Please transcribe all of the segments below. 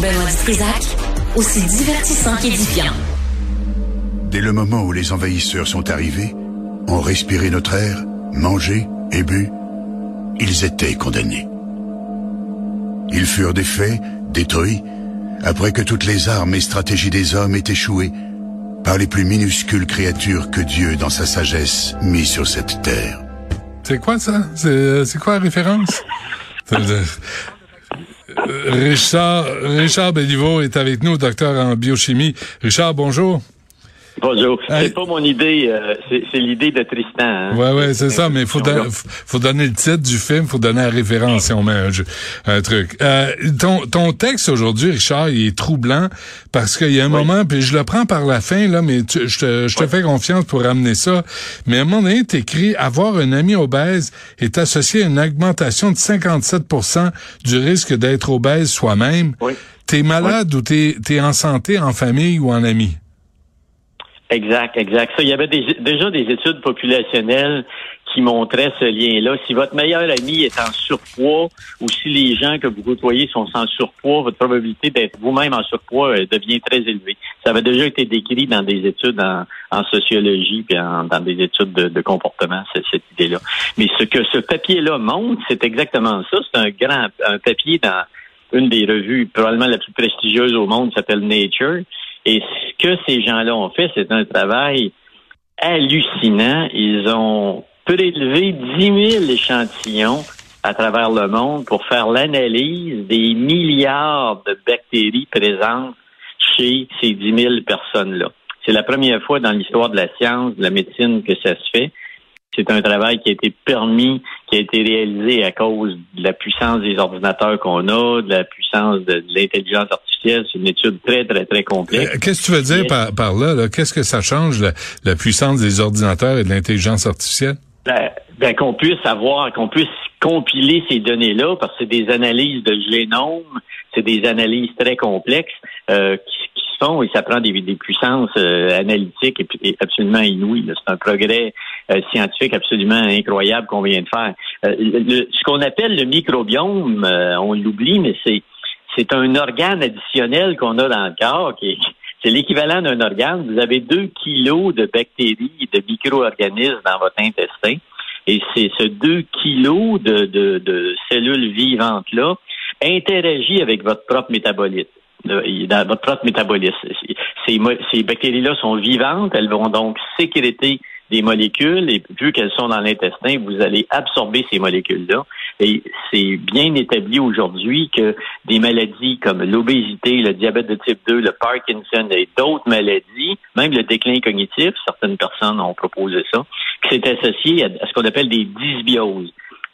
Benoît Dutrisac, aussi divertissant qu'édifiant. Dès le moment où les envahisseurs sont arrivés, ont respiré notre air, mangé et bu, ils étaient condamnés. Ils furent défaits, détruits, après que toutes les armes et stratégies des hommes aient échoué par les plus minuscules créatures que Dieu, dans sa sagesse, mit sur cette terre. C'est quoi ça? C'est quoi la référence? Richard, Richard Béliveau est avec nous, docteur en biochimie. Richard, bonjour. Bonjour. C'est pas mon idée, euh, c'est l'idée de Tristan. Hein? Ouais, ouais, c'est ça, mais faut, faut donner le titre du film, faut donner la référence si on met un, truc. Euh, ton, ton texte aujourd'hui, Richard, il est troublant parce qu'il y a un moment, puis je le prends par la fin, là, mais je te, je te fais confiance pour ramener ça. Mais à un moment donné, t'écris « Avoir un ami obèse est associé à une augmentation de 57% du risque d'être obèse soi-même. Oui. T'es malade ou t'es es en santé, en famille ou en ami? Exact, exact. Ça, il y avait déjà des études populationnelles qui montraient ce lien-là. Si votre meilleur ami est en surpoids ou si les gens que vous côtoyez sont en surpoids, votre probabilité d'être vous-même en surpoids euh, devient très élevée. Ça avait déjà été décrit dans des études en, sociologie puis dans des études de, comportement, cette, idée-là. Mais ce que ce papier-là montre, c'est exactement ça. C'est un grand un papier dans une des revues probablement la plus prestigieuse au monde, s'appelle Nature. Et ce que ces gens-là ont fait, c'est un travail hallucinant. Ils ont prélevé 10 000 échantillons à travers le monde pour faire l'analyse des milliards de bactéries présentes chez ces 10 000 personnes-là. C'est la première fois dans l'histoire de la science, de la médecine que ça se fait. C'est un travail qui a été permis, qui a été réalisé à cause de la puissance des ordinateurs qu'on a, de la puissance de, l'intelligence artificielle. C'est une étude très, très, très complexe. Euh, qu'est-ce que tu veux dire par, par là? Qu'est-ce que ça change, la, puissance des ordinateurs et de l'intelligence artificielle? Ben, ben, qu'on puisse avoir, qu'on puisse compiler ces données-là, parce que c'est des analyses de génome, c'est des analyses très complexes euh, qui et ça prend des, puissances euh, analytiques et, absolument inouïes. C'est un progrès euh, scientifique absolument incroyable qu'on vient de faire. Ce qu'on appelle le microbiome, on l'oublie, mais c'est c'est un organe additionnel qu'on a dans le corps qui c'est l'équivalent d'un organe. Vous avez deux kilos de bactéries de micro-organismes dans votre intestin. Et c'est ce deux kilos de, de, de cellules vivantes-là interagit avec votre propre métabolisme dans votre propre métabolisme. Ces, ces bactéries-là sont vivantes, elles vont donc sécréter des molécules et vu qu'elles sont dans l'intestin, vous allez absorber ces molécules-là. Et c'est bien établi aujourd'hui que des maladies comme l'obésité, le diabète de type 2, le Parkinson et d'autres maladies, même le déclin cognitif, certaines personnes ont proposé ça, que c'est associé à ce qu'on appelle des dysbioses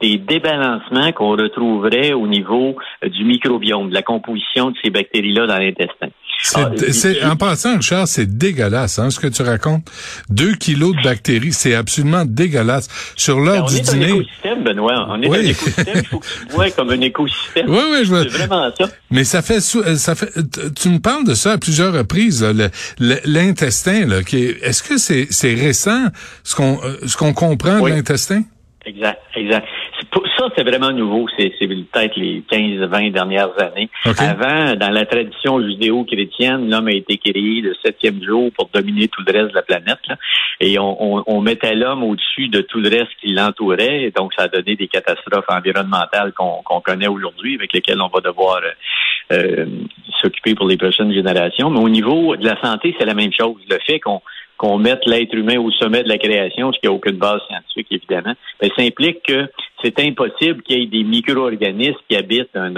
des débalancements qu'on retrouverait au niveau euh, du microbiome, de la composition de ces bactéries-là dans l'intestin. C'est, ah, en passant, Richard, c'est dégueulasse, hein, ce que tu racontes. Deux kilos de bactéries, c'est absolument dégueulasse. Sur l'heure du dîner. On est un écosystème, Benoît. On est un écosystème. Il faut que tu vois comme un écosystème. Oui, oui, je vois. C'est vraiment ça. Mais ça fait, euh, ça fait, tu me parles de ça à plusieurs reprises, l'intestin, là, qui est, est-ce que c'est, c'est récent, ce qu'on, euh, ce qu'on comprend de l'intestin? Exact, exact. Ça, c'est vraiment nouveau. C'est peut-être les 15-20 dernières années. Avant, dans la tradition judéo-chrétienne, l'homme a été créé le septième jour pour dominer tout le reste de la planète. Et on, mettait l'homme au-dessus de tout le reste qui l'entourait. Donc, ça a donné des catastrophes environnementales qu'on connaît aujourd'hui, avec lesquelles on va devoir euh, euh, s'occuper pour les prochaines générations. Mais au niveau de la santé, c'est la même chose. Le fait qu'on qu'on mette l'être humain au sommet de la création, ce qui n'a aucune base scientifique, évidemment, ben, ça implique que c'est impossible qu'il y ait des micro-organismes qui habitent un,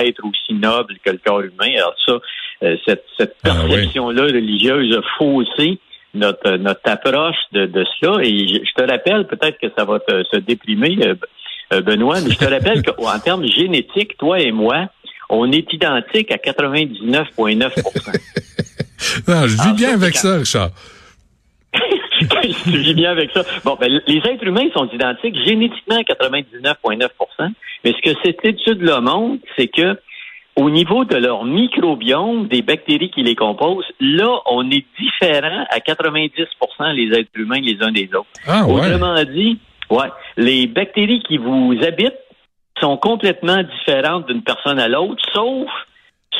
être aussi noble que le corps humain. Alors ça, euh, cette, ah perception-là religieuse a faussé notre, notre approche de, de cela. Et je, te rappelle, peut-être que ça va te, se déprimer, euh, euh, Benoît, mais je te rappelle qu'en termes génétiques, toi et moi, on est identiques à 99,9 Non, je vis bien avec ça, Richard. je vis bien avec ça. Bon, ben, les êtres humains sont identiques génétiquement à 99,9% mais ce que cette étude-là montre, c'est que au niveau de leur microbiome, des bactéries qui les composent, là, on est différent à 90% les êtres humains les uns des autres. Ah, ouais. Autrement dit, ouais, les bactéries qui vous habitent sont complètement différentes d'une personne à l'autre, sauf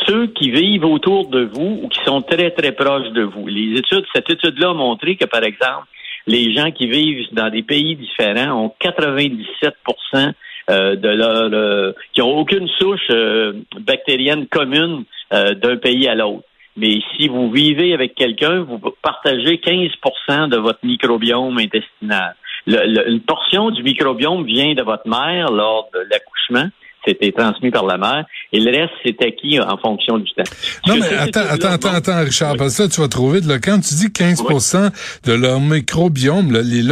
ceux qui vivent autour de vous ou qui sont très, très proches de vous. Les études, cette étude-là a montré que, par exemple, les gens qui vivent dans des pays différents ont 97% euh, de leur euh, qui ont aucune souche euh, bactérienne commune d'un pays à l'autre. Mais si vous vivez avec quelqu'un, vous partagez 15% de votre microbiome intestinal. une portion du microbiome vient de votre mère lors de l'accouchement c'était transmis par la mère. Et le reste, c'est acquis en fonction du temps. Non, mais attends, attends, attends, attends, Richard, parce que ça, tu vas trouver, là, quand tu dis 15% de leur microbiome, les,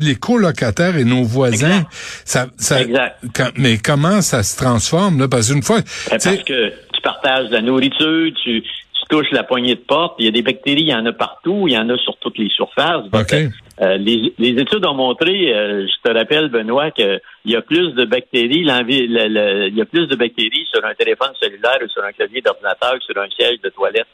les colocataires et nos voisins, ça, ça mais comment ça se transforme, là? Parce qu'une fois... Ben, parce que tu partages la nourriture, tu, touche la poignée de porte. Il y a des bactéries, il y en a partout, il y en a sur toutes les surfaces. Euh, les, études ont montré, euh, je te rappelle, Benoît, qu'il y a plus de bactéries, il y a plus de bactéries sur un téléphone cellulaire ou sur un clavier d'ordinateur que sur un siège de toilette.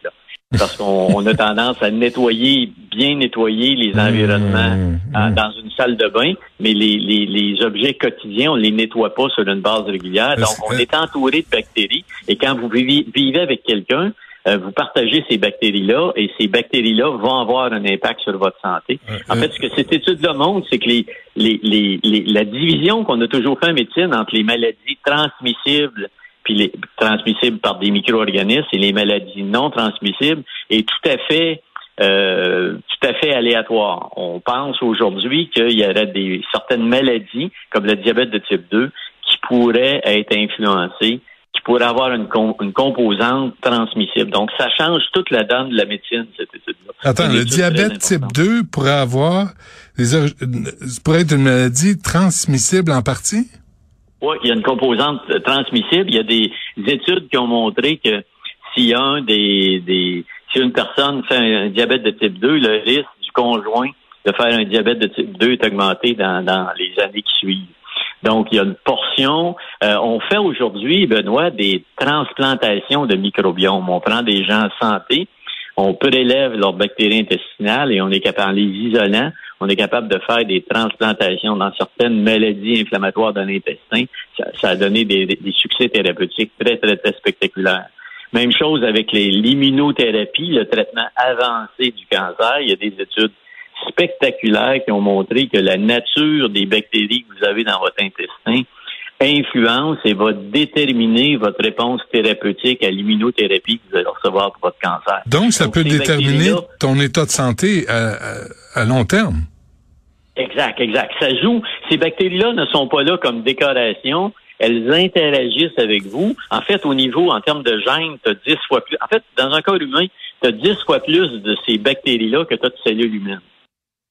Parce qu'on a tendance à nettoyer, bien nettoyer les mmh, environnements mmh. dans une salle de bain, mais les, les, objets quotidiens, on les nettoie pas sur une base régulière. Donc, on est entouré de bactéries. Et quand vous vivez avec quelqu'un, euh, vous partagez ces bactéries-là et ces bactéries-là vont avoir un impact sur votre santé. en fait, ce que cette étude-là montre, c'est que les, les, les, la division qu'on a toujours fait en médecine entre les maladies transmissibles puis les transmissibles par des micro-organismes et les maladies non transmissibles est tout à fait euh, tout à fait aléatoire. On pense aujourd'hui qu'il y aurait des certaines maladies, comme le diabète de type 2, qui pourraient être influencées pour avoir une, une composante transmissible. Donc, ça change toute la donne de la médecine, cette étude-là. Attends, le diabète type 2 pourrait avoir des, pourrait être une maladie transmissible en partie? Oui, il y a une composante transmissible. Il y a des études qui ont montré que si un des, des si une personne fait un diabète de type 2, le risque du conjoint de faire un diabète de type 2 est augmenté dans, dans les années qui suivent. Donc, il y a une portion. Euh, on fait aujourd'hui, Benoît, des transplantations de microbiomes. On prend des gens en santé, on prélève leurs bactéries intestinales et on est capable, en les isolant, on est capable de faire des transplantations dans certaines maladies inflammatoires de l'intestin. Ça, a donné des, des, succès thérapeutiques très, très, très spectaculaires. Même chose avec l'immunothérapie, le traitement avancé du cancer. Il y a des études spectaculaires qui ont montré que la nature des bactéries que vous avez dans votre intestin influence et va déterminer votre réponse thérapeutique à l'immunothérapie que vous allez recevoir pour votre cancer. Donc, ça peut déterminer ton état de santé à, long terme. Exact, exact. Ça joue. Ces bactéries-là ne sont pas là comme décoration. Elles interagissent avec vous. En fait, au niveau, en termes de gènes, tu as 10 fois plus. En fait, dans un corps humain, tu as 10 fois plus de ces bactéries-là que tu as de cellules humaines.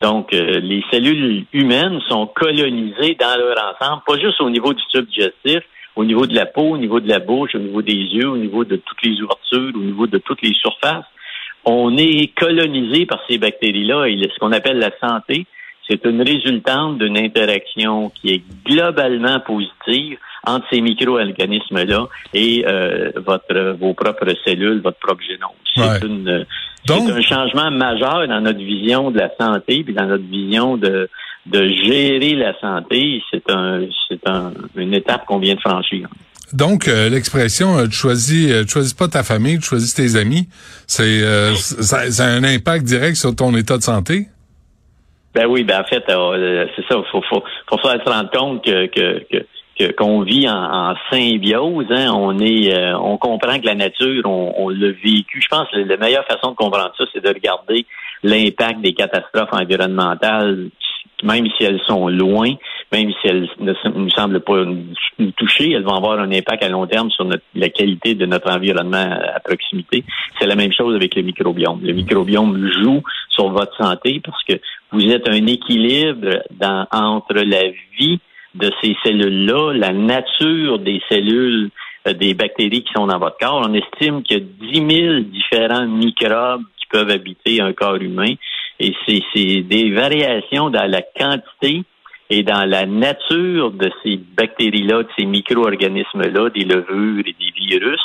Donc, euh, les cellules humaines sont colonisées dans leur ensemble, pas juste au niveau du tube digestif, au niveau de la peau, au niveau de la bouche, au niveau des yeux, au niveau de toutes les ouvertures, au niveau de toutes les surfaces. On est colonisé par ces bactéries-là et ce qu'on appelle la santé, c'est une résultante d'une interaction qui est globalement positive entre ces micro-organismes-là et euh, votre, vos propres cellules, votre propre génome. C'est une c'est un changement majeur dans notre vision de la santé, puis dans notre vision de, de gérer la santé. C'est un, c'est un, une étape qu'on vient de franchir. Donc, euh, l'expression euh, tu choisis, euh, tu choisis pas ta famille, tu choisis tes amis, c'est ça, ça, a un impact direct sur ton état de santé? Ben oui, ben en fait, c'est ça. Faut, faut, faut se rendre compte que, que, que qu'on vit en, symbiose. Hein. On est, euh, on comprend que la nature, on, on l'a vécu. Je pense que la meilleure façon de comprendre ça, c'est de regarder l'impact des catastrophes environnementales, même si elles sont loin, même si elles ne nous semblent pas nous toucher, elles vont avoir un impact à long terme sur notre, la qualité de notre environnement à proximité. C'est la même chose avec le microbiome. Le microbiome joue sur votre santé parce que vous êtes un équilibre dans, entre la vie de ces cellules-là, la nature des cellules, euh, des bactéries qui sont dans votre corps. On estime qu'il y a 10 000 différents microbes qui peuvent habiter un corps humain. Et c'est des variations dans la quantité et dans la nature de ces bactéries-là, de ces micro-organismes-là, des levures et des virus,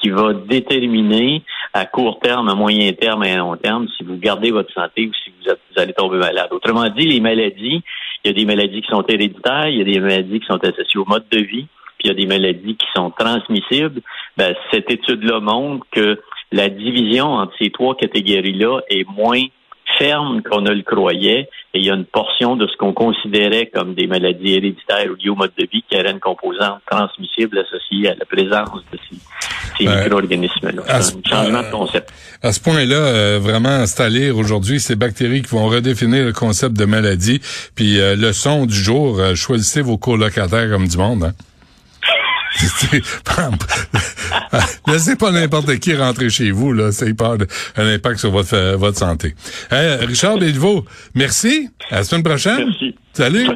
qui va déterminer à court terme, à moyen terme et à long terme si vous gardez votre santé ou si vous, vous allez tomber malade. Autrement dit, les maladies, il y a des maladies qui sont héréditaires, il y a des maladies qui sont associées au mode de vie, puis il y a des maladies qui sont transmissibles, ben, cette étude-là montre que la division entre ces trois catégories-là est moins ferme qu'on ne le croyait et il y a une portion de ce qu'on considérait comme des maladies héréditaires ou liées au mode de vie qui aurait une composante transmissible associée à la présence de ces, C'est un changement de concept. À ce point-là, euh, vraiment, installer aujourd'hui ces bactéries qui vont redéfinir le concept de maladie. Puis euh, le son du jour, euh, choisissez vos colocataires comme du monde. Hein? Laissez pas n'importe qui rentrer chez vous, là. Ça pas un impact sur votre, euh, votre santé. Richard Béliveau, merci. À la semaine prochaine. Merci. Salut.